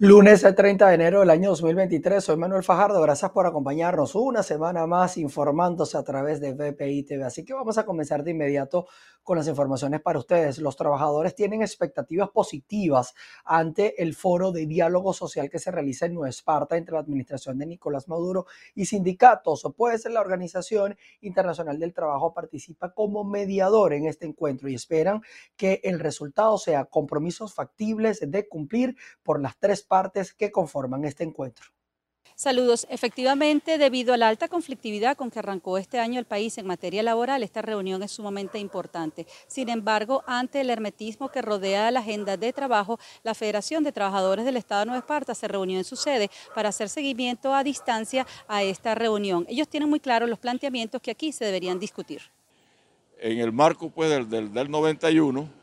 Lunes 30 de enero del año 2023, soy Manuel Fajardo, gracias por acompañarnos una semana más informándose a través de VPI TV. Así que vamos a comenzar de inmediato con las informaciones para ustedes. Los trabajadores tienen expectativas positivas ante el foro de diálogo social que se realiza en Nueva Esparta entre la administración de Nicolás Maduro y sindicatos. Pues la Organización Internacional del Trabajo participa como mediador en este encuentro y esperan que el resultado sea compromisos factibles de cumplir por las tres partes que conforman este encuentro. Saludos. Efectivamente, debido a la alta conflictividad con que arrancó este año el país en materia laboral, esta reunión es sumamente importante. Sin embargo, ante el hermetismo que rodea la agenda de trabajo, la Federación de Trabajadores del Estado de Nueva Esparta se reunió en su sede para hacer seguimiento a distancia a esta reunión. Ellos tienen muy claros los planteamientos que aquí se deberían discutir. En el marco pues, del, del, del 91,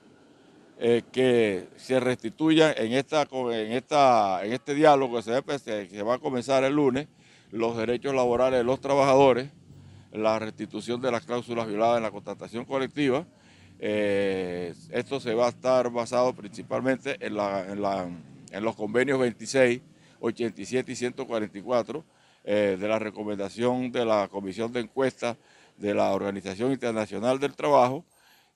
eh, que se restituyan en, esta, en, esta, en este diálogo que se, va a comenzar el lunes los derechos laborales de los trabajadores, la restitución de las cláusulas violadas en la contratación colectiva. Eh, esto se va a estar basado principalmente en, la, en, la, en los convenios 26, 87 y 144 eh, de la recomendación de la Comisión de Encuesta de la Organización Internacional del Trabajo,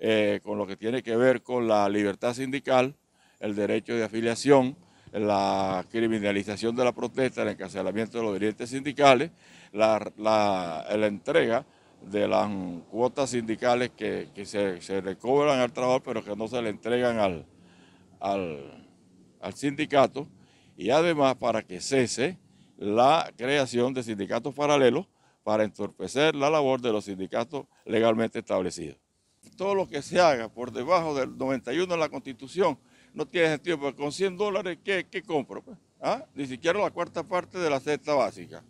eh, con lo que tiene que ver con la libertad sindical, el derecho de afiliación, la criminalización de la protesta, el encarcelamiento de los dirigentes sindicales, la, entrega de las cuotas sindicales que, se, se, recobran al trabajo pero que no se le entregan al, al sindicato. Y además para que cese la creación de sindicatos paralelos para entorpecer la labor de los sindicatos legalmente establecidos todo lo que se haga por debajo del 91 de la Constitución no tiene sentido, porque con 100 dólares, ¿qué, compro? Pues? ¿Ah? Ni siquiera la cuarta parte de la cesta básica,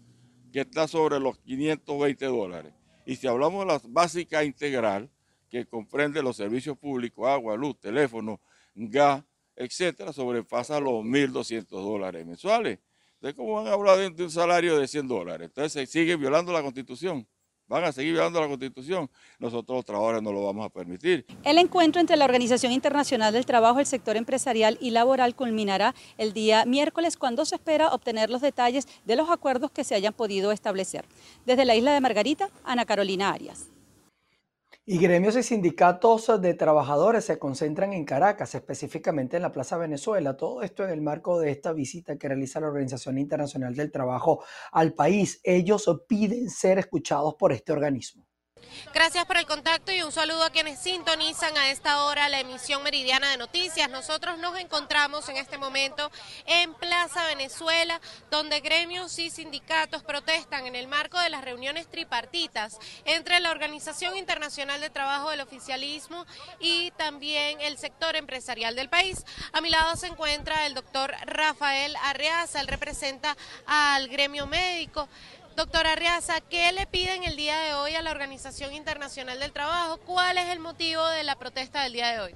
que está sobre los 520 dólares. Y si hablamos de la básica integral, que comprende los servicios públicos, agua, luz, teléfono, gas, etcétera, sobrepasa los 1.200 dólares mensuales. Entonces, ¿cómo van a hablar de, un salario de 100 dólares? Entonces, se sigue violando la Constitución van a seguir violando la Constitución, nosotros los trabajadores no lo vamos a permitir. El encuentro entre la Organización Internacional del Trabajo, el sector empresarial y laboral culminará el día miércoles cuando se espera obtener los detalles de los acuerdos que se hayan podido establecer. Desde la isla de Margarita, Ana Carolina Arias. Y gremios y sindicatos de trabajadores se concentran en Caracas, específicamente en la Plaza Venezuela. Todo esto en el marco de esta visita que realiza la Organización Internacional del Trabajo al país. Ellos piden ser escuchados por este organismo. Gracias por el contacto y un saludo a quienes sintonizan a esta hora la emisión meridiana de noticias. Nosotros nos encontramos en este momento en Plaza Venezuela, donde gremios y sindicatos protestan en el marco de las reuniones tripartitas entre la Organización Internacional de Trabajo del Oficialismo y también el sector empresarial del país. A mi lado se encuentra el doctor Rafael Arreaza, él representa al gremio médico. Doctor Arriaza, ¿qué le piden el día de hoy a la Organización Internacional del Trabajo? ¿Cuál es el motivo de la protesta del día de hoy?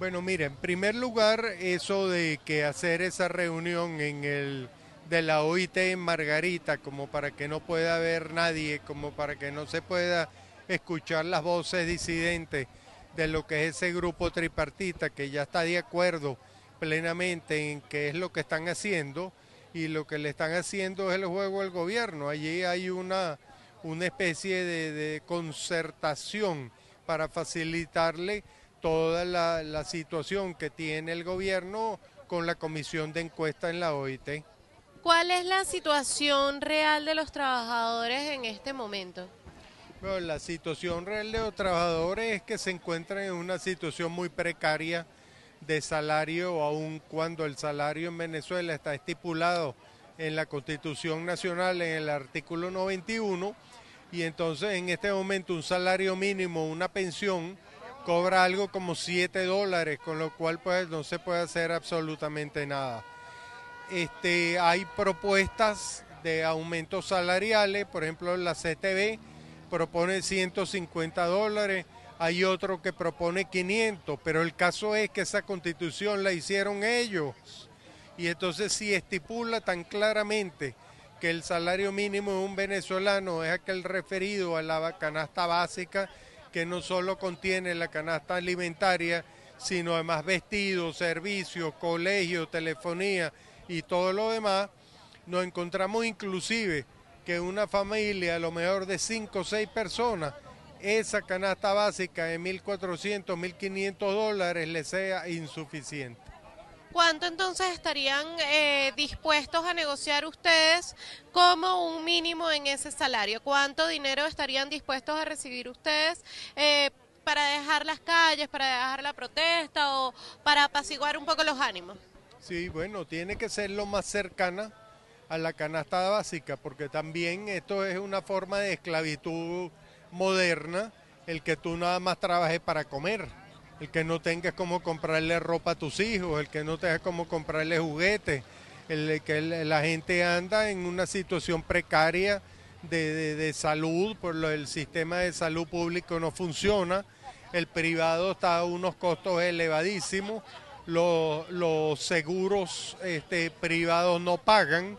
Bueno, mire, en primer lugar, eso de que hacer esa reunión en el de la OIT en Margarita, como para que no pueda haber nadie, como para que no se pueda escuchar las voces disidentes de lo que es ese grupo tripartita que ya está de acuerdo plenamente en qué es lo que están haciendo y lo que le están haciendo es el juego del gobierno. Allí hay una, una especie de, concertación para facilitarle toda la, situación que tiene el gobierno con la comisión de encuesta en la OIT. ¿Cuál es la situación real de los trabajadores en este momento? Bueno, la situación real de los trabajadores es que se encuentran en una situación muy precaria de salario, aun cuando el salario en Venezuela está estipulado en la Constitución Nacional en el artículo 91 y entonces en este momento un salario mínimo, una pensión, cobra algo como 7 dólares, con lo cual pues no se puede hacer absolutamente nada. Este, hay propuestas de aumentos salariales, por ejemplo la CTV propone 150 dólares, hay otro que propone 500, pero el caso es que esa constitución la hicieron ellos. Y entonces si estipula tan claramente que el salario mínimo de un venezolano es aquel referido a la canasta básica, que no solo contiene la canasta alimentaria, sino además vestidos, servicios, colegio, telefonía, y todo lo demás, nos encontramos inclusive que una familia, a lo mejor de 5 o 6 personas, esa canasta básica de 1.400, 1.500 dólares le sea insuficiente. ¿Cuánto entonces estarían eh, dispuestos a negociar ustedes como un mínimo en ese salario? ¿Cuánto dinero estarían dispuestos a recibir ustedes eh, para dejar las calles, para dejar la protesta o para apaciguar un poco los ánimos? Sí, bueno, tiene que ser lo más cercana a la canasta básica, porque también esto es una forma de esclavitud moderna, el que tú nada más trabajes para comer el que no tengas como comprarle ropa a tus hijos, el que no tengas como comprarle juguetes, el que la gente anda en una situación precaria de, salud, por lo el sistema de salud público no funciona, el privado está a unos costos elevadísimos, los, seguros este, privados no pagan,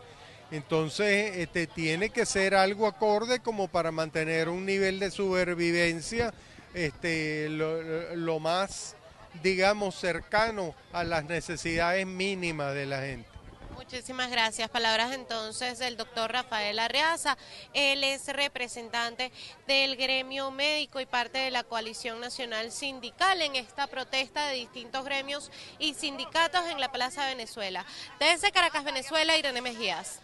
entonces este, tiene que ser algo acorde como para mantener un nivel de supervivencia este, lo, más, digamos, cercano a las necesidades mínimas de la gente. Muchísimas gracias. Palabras entonces del doctor Rafael Arreaza. Él es representante del gremio médico y parte de la coalición nacional sindical en esta protesta de distintos gremios y sindicatos en la Plaza Venezuela. Desde Caracas, Venezuela, Irene Mejías.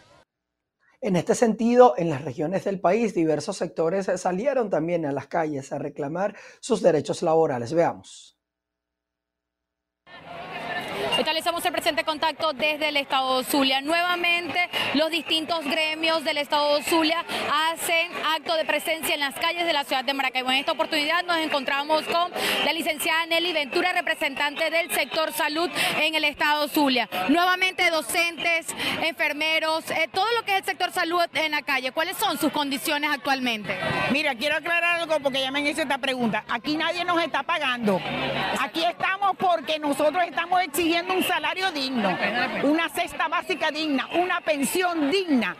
En este sentido, en las regiones del país, diversos sectores salieron también a las calles a reclamar sus derechos laborales. Veamos. Establecemos el presente contacto desde el Estado Zulia. Nuevamente, los distintos gremios del Estado Zulia hacen acto de presencia en las calles de la ciudad de Maracaibo. En esta oportunidad nos encontramos con la licenciada Nelly Ventura, representante del sector salud en el Estado Zulia. Nuevamente, docentes, enfermeros, eh, todo lo que es el sector salud en la calle. ¿Cuáles son sus condiciones actualmente? Mira, quiero aclarar algo porque ya me han hecho esta pregunta. Aquí nadie nos está pagando. Aquí estamos porque nosotros estamos exigiendo un salario digno, una cesta básica digna, una pensión digna.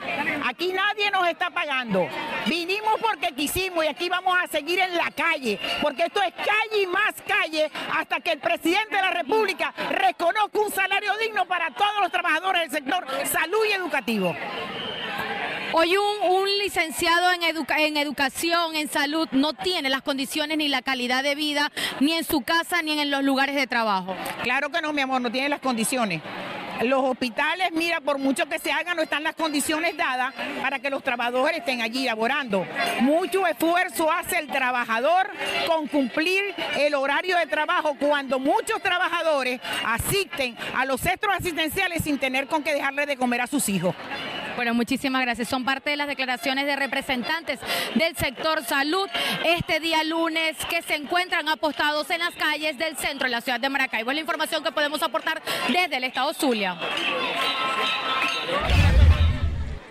Aquí nadie nos está pagando. Vinimos porque quisimos y aquí vamos a seguir en la calle, porque esto es calle y más calle hasta que el presidente de la República reconozca un salario digno para todos los trabajadores del sector salud y educativo. Hoy un, licenciado en, educación, en salud, no tiene las condiciones ni la calidad de vida, ni en su casa, ni en los lugares de trabajo. Claro que no, mi amor, no tiene las condiciones. Los hospitales, mira, por mucho que se haga, no están las condiciones dadas para que los trabajadores estén allí laborando. Mucho esfuerzo hace el trabajador con cumplir el horario de trabajo cuando muchos trabajadores asisten a los centros asistenciales sin tener con qué dejarle de comer a sus hijos. Bueno, muchísimas gracias. Son parte de las declaraciones de representantes del sector salud este día lunes que se encuentran apostados en las calles del centro de la ciudad de Maracaibo. Es la información que podemos aportar desde el estado Zulia.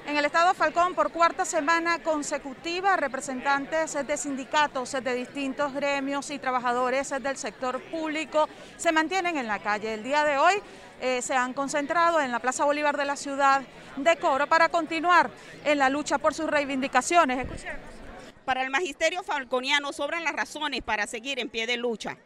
En el estado Falcón, por cuarta semana consecutiva, representantes de sindicatos de distintos gremios y trabajadores del sector público se mantienen en la calle. El día de hoy eh, se han concentrado en la Plaza Bolívar de la ciudad de Coro para continuar en la lucha por sus reivindicaciones. Para el magisterio falconiano sobran las razones para seguir en pie de lucha.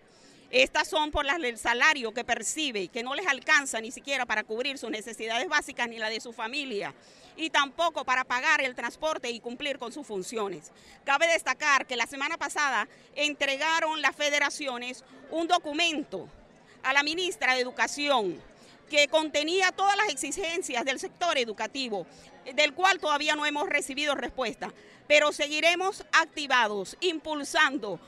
Estas son por las del salario que percibe, que no les alcanza ni siquiera para cubrir sus necesidades básicas ni la de su familia, y tampoco para pagar el transporte y cumplir con sus funciones. Cabe destacar que la semana pasada entregaron las federaciones un documento a la ministra de Educación que contenía todas las exigencias del sector educativo, del cual todavía no hemos recibido respuesta, pero seguiremos activados, impulsando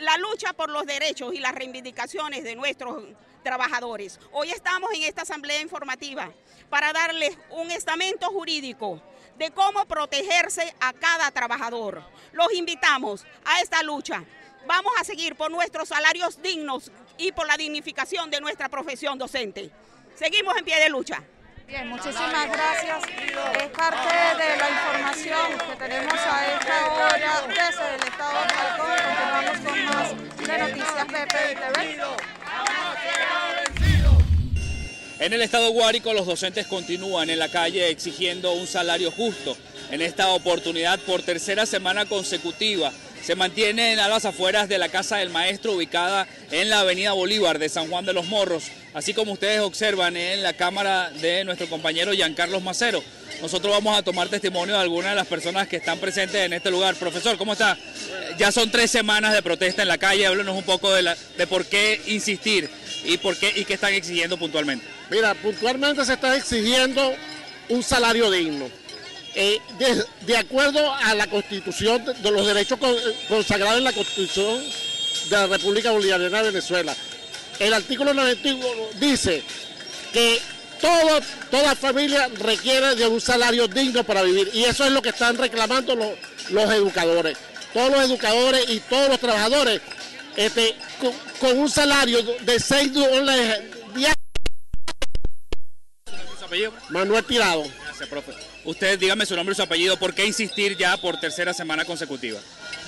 la lucha por los derechos y las reivindicaciones de nuestros trabajadores. Hoy estamos en esta asamblea informativa para darles un estamento jurídico de cómo protegerse a cada trabajador. Los invitamos a esta lucha. Vamos a seguir por nuestros salarios dignos y por la dignificación de nuestra profesión docente. Seguimos en pie de lucha. Bien, muchísimas gracias. Es parte de la información que tenemos a esta hora desde el estado de Falcón. Continuamos con más de Noticias En el estado Guárico los docentes continúan en la calle exigiendo un salario justo. En esta oportunidad, por tercera semana consecutiva, se mantienen a las afueras de la Casa del Maestro ubicada en la Avenida Bolívar de San Juan de los Morros, así como ustedes observan en la cámara de nuestro compañero Giancarlos Macero. Nosotros vamos a tomar testimonio de algunas de las personas que están presentes en este lugar. Profesor, ¿cómo está? Ya son tres semanas de protesta en la calle, háblenos un poco de, la, de por qué insistir y por qué y qué están exigiendo puntualmente. Mira, puntualmente se está exigiendo un salario digno. Eh, de, de, acuerdo a la constitución de los derechos consagrados en la constitución de la República Bolivariana de Venezuela. El artículo 91 dice que todo, toda familia requiere de un salario digno para vivir y eso es lo que están reclamando los, los educadores. Todos los educadores y todos los trabajadores este, con, con, un salario de 6 dólares diarios. Manuel Tirado. Gracias, profe. Usted dígame su nombre y su apellido, ¿por qué insistir ya por tercera semana consecutiva?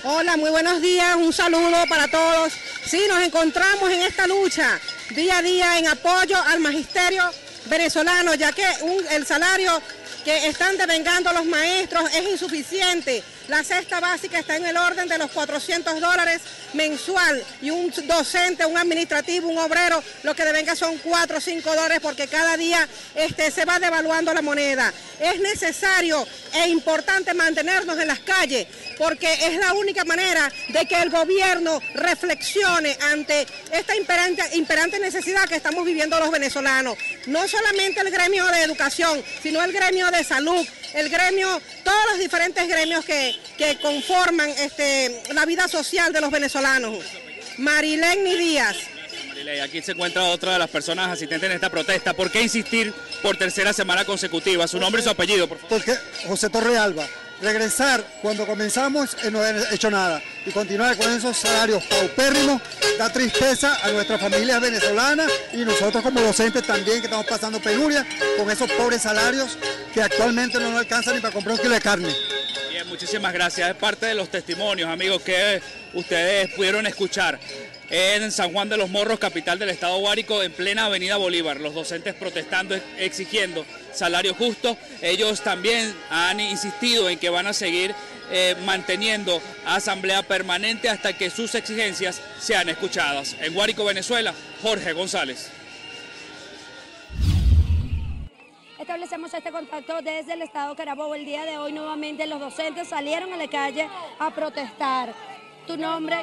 Hola, muy buenos días, un saludo para todos. Sí, nos encontramos en esta lucha día a día en apoyo al magisterio venezolano, ya que el salario que están devengando los maestros es insuficiente. La cesta básica está en el orden de los 400 dólares mensual y un docente, un administrativo, un obrero, lo que devenga son 4 o 5 dólares porque cada día este, se va devaluando la moneda. Es necesario e importante mantenernos en las calles porque es la única manera de que el gobierno reflexione ante esta imperante, imperante necesidad que estamos viviendo los venezolanos. No solamente el gremio de educación, sino el gremio de salud, el gremio, todos los diferentes gremios que, que conforman este, la vida social de los venezolanos. Marilene Díaz. Marilene, aquí se encuentra otra de las personas asistentes en esta protesta. ¿Por qué insistir por tercera semana consecutiva? Su nombre y su apellido, por favor. Porque José Torrealba, regresar cuando comenzamos y no he hecho nada y continuar con esos salarios paupérrimos da tristeza a nuestras familias venezolanas y nosotros como docentes también que estamos pasando penuria con esos pobres salarios que actualmente no nos alcanzan ni para comprar un kilo de carne. Bien, muchísimas gracias. Es parte de los testimonios, amigos, que ustedes pudieron escuchar en San Juan de los Morros, capital del estado Guárico, en plena avenida Bolívar. Los docentes protestando, exigiendo salario justo. Ellos también han insistido en que van a seguir eh, manteniendo asamblea permanente hasta que sus exigencias sean escuchadas. En Guárico, Venezuela, Jorge González. Establecemos este contacto desde el estado Carabobo. El día de hoy nuevamente los docentes salieron a la calle a protestar. ¿Tu nombre?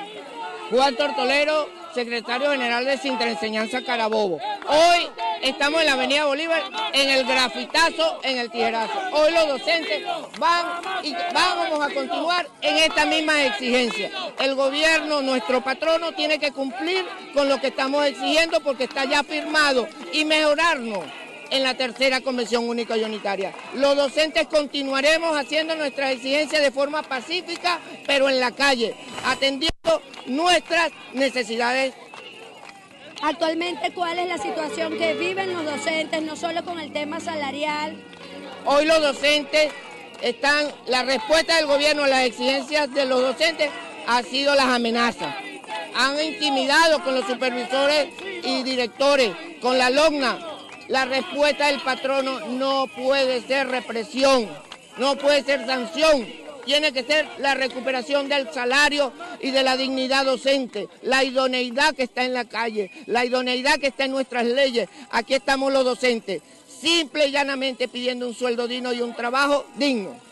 Juan Tortolero, secretario general de Sinterenseñanza Carabobo. Hoy estamos en la Avenida Bolívar, en el grafitazo, en el tijerazo. Hoy los docentes van y vamos a continuar en esta misma exigencia. El gobierno, nuestro patrono, tiene que cumplir con lo que estamos exigiendo porque está ya firmado y mejorarnos en la tercera convención única y unitaria. Los docentes continuaremos haciendo nuestras exigencias de forma pacífica, pero en la calle, atendiendo nuestras necesidades. Actualmente, ¿cuál es la situación que viven los docentes, no solo con el tema salarial? Hoy los docentes están, la respuesta del gobierno a las exigencias de los docentes ha sido las amenazas. Han intimidado con los supervisores y directores, con la LOGNA, la respuesta del patrono no puede ser represión, no puede ser sanción, tiene que ser la recuperación del salario y de la dignidad docente, la idoneidad que está en la calle, la idoneidad que está en nuestras leyes. Aquí estamos los docentes, simple y llanamente pidiendo un sueldo digno y un trabajo digno.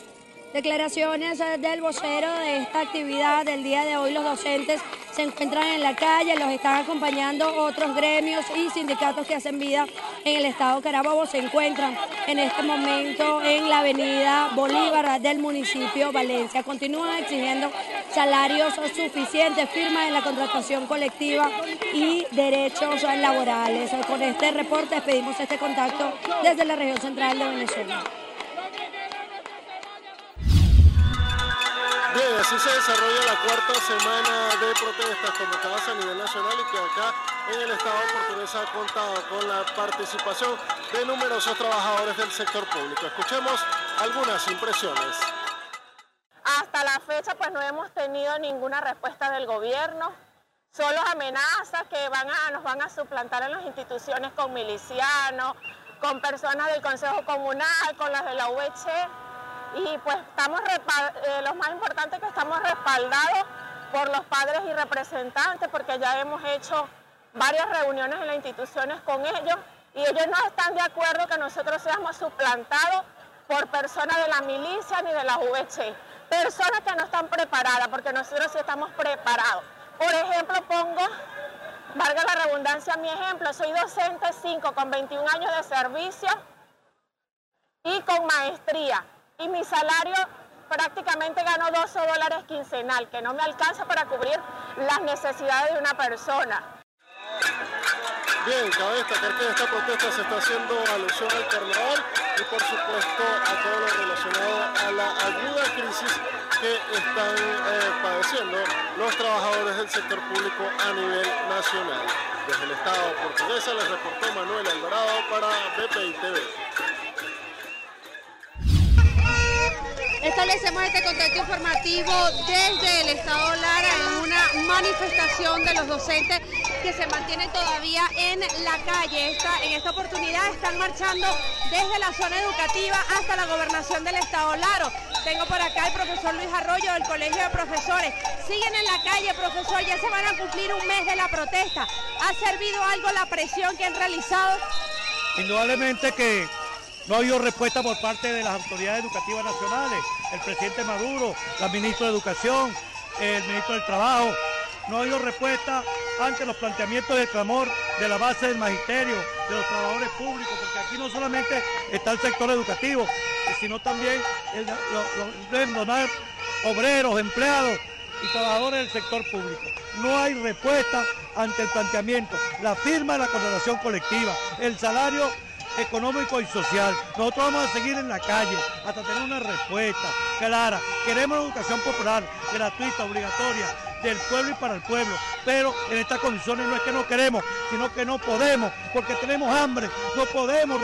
Declaraciones del vocero de esta actividad del día de hoy. Los docentes se encuentran en la calle, los están acompañando otros gremios y sindicatos que hacen vida en el estado Carabobo. Se encuentran en este momento en la avenida Bolívar del municipio Valencia. Continúan exigiendo salarios suficientes, firmas en la contratación colectiva y derechos laborales. Con este reporte despedimos este contacto desde la región central de Venezuela. Bien, así se desarrolla la cuarta semana de protestas convocadas a nivel nacional y que acá en el Estado portugués ha contado con la participación de numerosos trabajadores del sector público. Escuchemos algunas impresiones. Hasta la fecha pues no hemos tenido ninguna respuesta del gobierno, solo amenazas que van a, nos van a suplantar en las instituciones con milicianos, con personas del Consejo Comunal, con las de la UEC y pues estamos, eh, lo más importante es que estamos respaldados por los padres y representantes, porque ya hemos hecho varias reuniones en las instituciones con ellos y ellos no están de acuerdo que nosotros seamos suplantados por personas de la milicia ni de la VC. Personas que no están preparadas, porque nosotros sí estamos preparados. Por ejemplo, pongo, valga la redundancia, mi ejemplo, soy docente 5 con 21 años de servicio y con maestría. Y mi salario prácticamente gano 12 dólares quincenal, que no me alcanza para cubrir las necesidades de una persona. Bien, cabe destacar que esta protesta se está haciendo alusión al carnaval y por supuesto a todo lo relacionado a la ayuda a crisis que están eh, padeciendo los trabajadores del sector público a nivel nacional. Desde el Estado portuguesa les reportó Manuel Alvarado para BPI TV. Establecemos este contacto informativo desde el Estado Lara en una manifestación de los docentes que se mantienen todavía en la calle. En esta oportunidad están marchando desde la zona educativa hasta la gobernación del Estado Laro. Tengo por acá el profesor Luis Arroyo del Colegio de Profesores. Siguen en la calle, profesor, ya se van a cumplir un mes de la protesta. ¿Ha servido algo la presión que han realizado? Indudablemente que no ha habido respuesta por parte de las autoridades educativas nacionales, el presidente Maduro, la ministra de Educación, el ministro del Trabajo. No ha habido respuesta ante los planteamientos del clamor de la base del magisterio, de los trabajadores públicos, porque aquí no solamente está el sector educativo, sino también los, obreros, empleados y trabajadores del sector público. No hay respuesta ante el planteamiento, la firma de la contratación colectiva, el salario económico y social. Nosotros vamos a seguir en la calle hasta tener una respuesta clara. Queremos educación popular, gratuita, obligatoria, del pueblo y para el pueblo. Pero en estas condiciones no es que no queremos, sino que no podemos, porque tenemos hambre, no podemos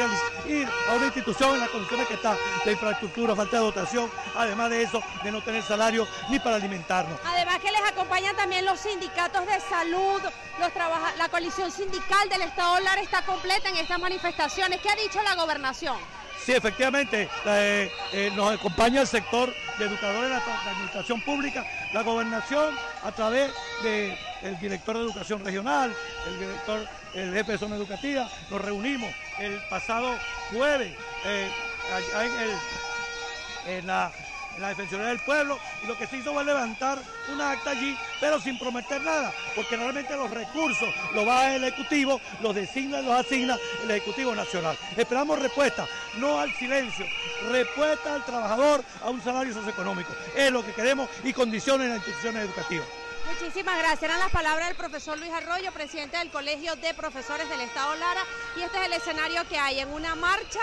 ir a una institución en las condiciones que está, de infraestructura, falta de dotación, además de eso, de no tener salario ni para alimentarnos. Además que les acompañan también los sindicatos de salud, los la coalición sindical del Estado Lara está completa en estas manifestaciones. ¿Qué ha dicho la gobernación? Sí, efectivamente, eh, nos acompaña el sector de educadores de la, administración pública, la gobernación a través del director de educación regional, el director, el jefe de zona educativa, nos reunimos el pasado jueves eh, en la en la Defensoría del Pueblo y lo que se hizo fue levantar una acta allí, pero sin prometer nada, porque realmente los recursos los va el Ejecutivo, los designa y los asigna el Ejecutivo Nacional. Esperamos respuesta, no al silencio, respuesta al trabajador a un salario socioeconómico. Es lo que queremos y condiciones en las instituciones educativas. Muchísimas gracias. Eran las palabras del profesor Luis Arroyo, presidente del Colegio de Profesores del Estado Lara. Y este es el escenario que hay en una marcha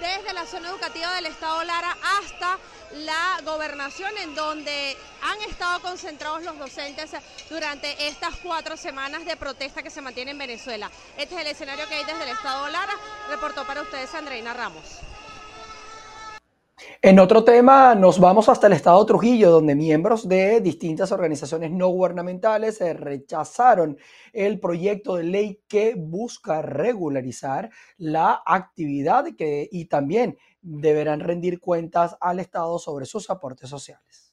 desde la zona educativa del Estado Lara hasta la gobernación, en donde han estado concentrados los docentes durante estas cuatro semanas de protesta que se mantiene en Venezuela. Este es el escenario que hay desde el Estado Lara. Reportó para ustedes Andreina Ramos. En otro tema, nos vamos hasta el estado Trujillo, donde miembros de distintas organizaciones no gubernamentales rechazaron el proyecto de ley que busca regularizar la actividad y también deberán rendir cuentas al Estado sobre sus aportes sociales.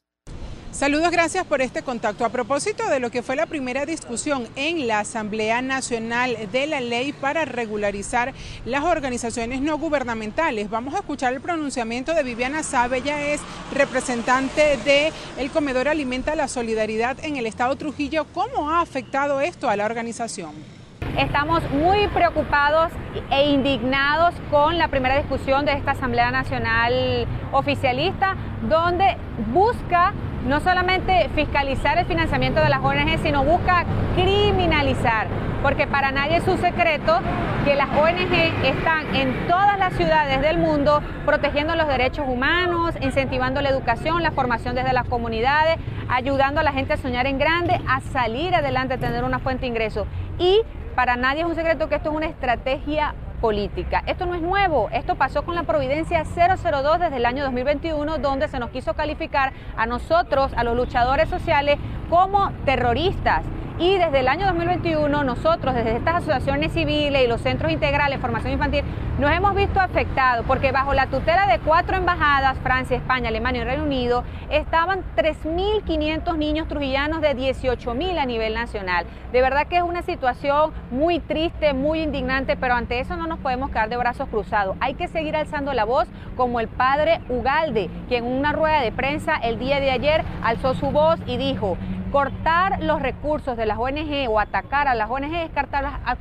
Saludos, gracias por este contacto. A propósito de lo que fue la primera discusión en la Asamblea Nacional de la Ley para regularizar las organizaciones no gubernamentales, vamos a escuchar el pronunciamiento de Viviana Sabe, ella es representante de el Comedor Alimenta la Solidaridad en el Estado Trujillo. ¿Cómo ha afectado esto a la organización? Estamos muy preocupados e indignados con la primera discusión de esta Asamblea Nacional oficialista, donde busca no solamente fiscalizar el financiamiento de las ONG, sino busca criminalizar, porque para nadie es un secreto que las ONG están en todas las ciudades del mundo protegiendo los derechos humanos, incentivando la educación, la formación desde las comunidades, ayudando a la gente a soñar en grande, a salir adelante, a tener una fuente de ingresos. Y para nadie es un secreto que esto es una estrategia política. Esto no es nuevo, esto pasó con la Providencia 002 desde el año 2021, donde se nos quiso calificar a nosotros, a los luchadores sociales, como terroristas. Y desde el año 2021 nosotros, desde estas asociaciones civiles y los centros integrales de formación infantil, nos hemos visto afectados porque bajo la tutela de cuatro embajadas, Francia, España, Alemania y Reino Unido, estaban 3.500 niños trujillanos de 18.000 a nivel nacional. De verdad que es una situación muy triste, muy indignante, pero ante eso no nos podemos quedar de brazos cruzados. Hay que seguir alzando la voz como el padre Ugalde, que en una rueda de prensa el día de ayer alzó su voz y dijo, cortar los recursos de las ONG o atacar a las ONG es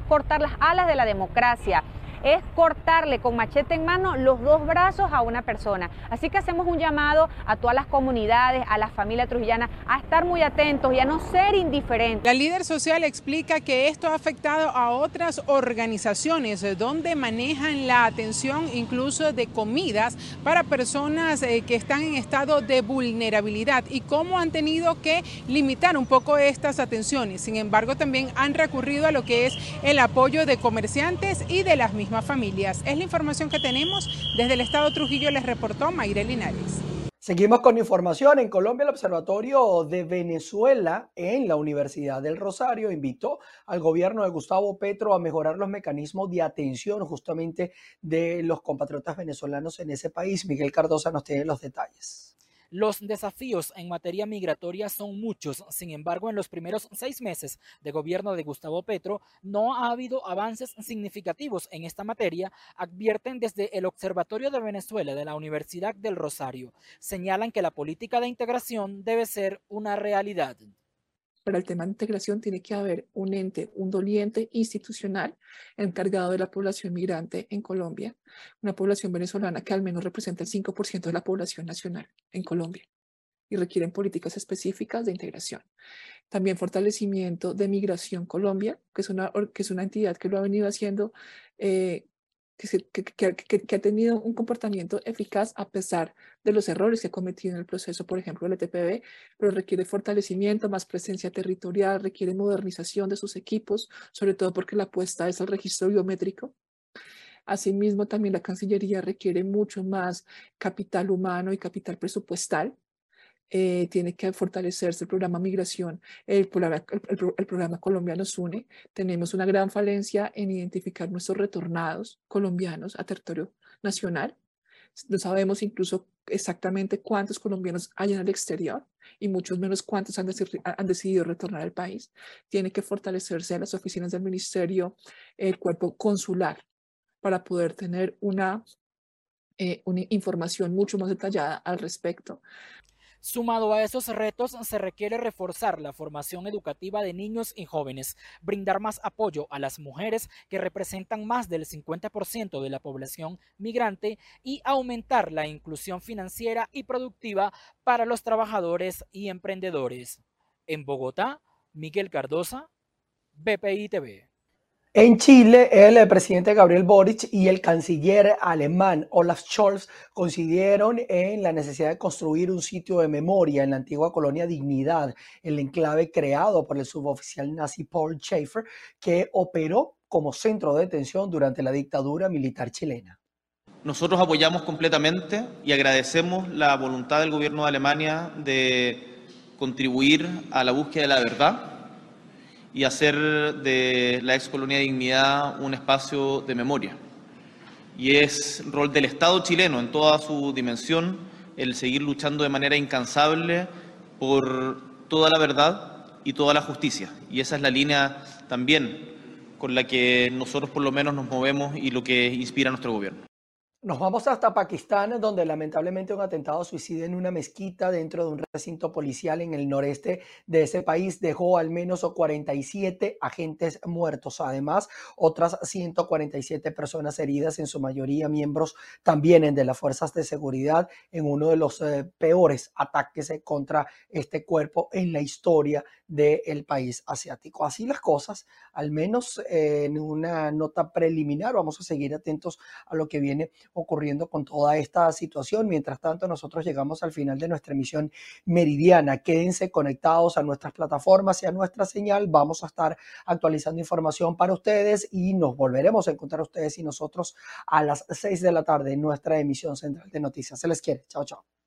cortar las alas de la democracia es cortarle con machete en mano los dos brazos a una persona. Así que hacemos un llamado a todas las comunidades, a las familias trujillanas, a estar muy atentos y a no ser indiferentes. La líder social explica que esto ha afectado a otras organizaciones donde manejan la atención incluso de comidas para personas eh, que están en estado de vulnerabilidad y cómo han tenido que limitar un poco estas atenciones. Sin embargo, también han recurrido a lo que es el apoyo de comerciantes y de las mismas familias. Es la información que tenemos. Desde el Estado Trujillo les reportó Mayre Linares. Seguimos con información. En Colombia, el Observatorio de Venezuela en la Universidad del Rosario invitó al gobierno de Gustavo Petro a mejorar los mecanismos de atención justamente de los compatriotas venezolanos en ese país. Miguel Cardosa nos tiene los detalles. Los desafíos en materia migratoria son muchos, sin embargo, en los primeros seis meses de gobierno de Gustavo Petro no ha habido avances significativos en esta materia, advierten desde el Observatorio de Venezuela de la Universidad del Rosario. Señalan que la política de integración debe ser una realidad para el tema de integración tiene que haber un ente, un doliente institucional encargado de la población migrante en Colombia, una población venezolana que al menos representa el 5% de la población nacional en Colombia y requieren políticas específicas de integración. También fortalecimiento de Migración Colombia, que es una, entidad que lo ha venido haciendo eh, que, ha tenido un comportamiento eficaz a pesar de los errores que ha cometido en el proceso, por ejemplo, el ETPB, pero requiere fortalecimiento, más presencia territorial, requiere modernización de sus equipos, sobre todo porque la apuesta es al registro biométrico. Asimismo, también la Cancillería requiere mucho más capital humano y capital presupuestal eh, tiene que fortalecerse el programa Migración, el programa, Colombia nos une. Tenemos una gran falencia en identificar nuestros retornados colombianos a territorio nacional. No sabemos incluso exactamente cuántos colombianos hay en el exterior y muchos menos cuántos han, decidido retornar al país. Tiene que fortalecerse las oficinas del ministerio, el cuerpo consular, para poder tener una, eh, una información mucho más detallada al respecto. Sumado a esos retos, se requiere reforzar la formación educativa de niños y jóvenes, brindar más apoyo a las mujeres que representan más del 50% de la población migrante y aumentar la inclusión financiera y productiva para los trabajadores y emprendedores. En Bogotá, Miguel Cardosa, BPI TV. En Chile, el presidente Gabriel Boric y el canciller alemán Olaf Scholz coincidieron en la necesidad de construir un sitio de memoria en la antigua colonia Dignidad, el enclave creado por el suboficial nazi Paul Schaefer, que operó como centro de detención durante la dictadura militar chilena. Nosotros apoyamos completamente y agradecemos la voluntad del gobierno de Alemania de contribuir a la búsqueda de la verdad y hacer de la ex colonia de dignidad un espacio de memoria. Y es rol del Estado chileno en toda su dimensión el seguir luchando de manera incansable por toda la verdad y toda la justicia. Y esa es la línea también con la que nosotros por lo menos nos movemos y lo que inspira a nuestro gobierno. Nos vamos hasta Pakistán, donde lamentablemente un atentado suicida en una mezquita dentro de un recinto policial en el noreste de ese país dejó al menos 47 agentes muertos. Además, otras 147 personas heridas, en su mayoría miembros también de las fuerzas de seguridad, en uno de los eh, peores ataques contra este cuerpo en la historia del país asiático. Así las cosas, al menos eh, en una nota preliminar, vamos a seguir atentos a lo que viene ocurriendo con toda esta situación. Mientras tanto, nosotros llegamos al final de nuestra emisión meridiana. Quédense conectados a nuestras plataformas y a nuestra señal. Vamos a estar actualizando información para ustedes y nos volveremos a encontrar ustedes y nosotros a las seis de la tarde en nuestra emisión central de noticias. Se les quiere. Chao, chao.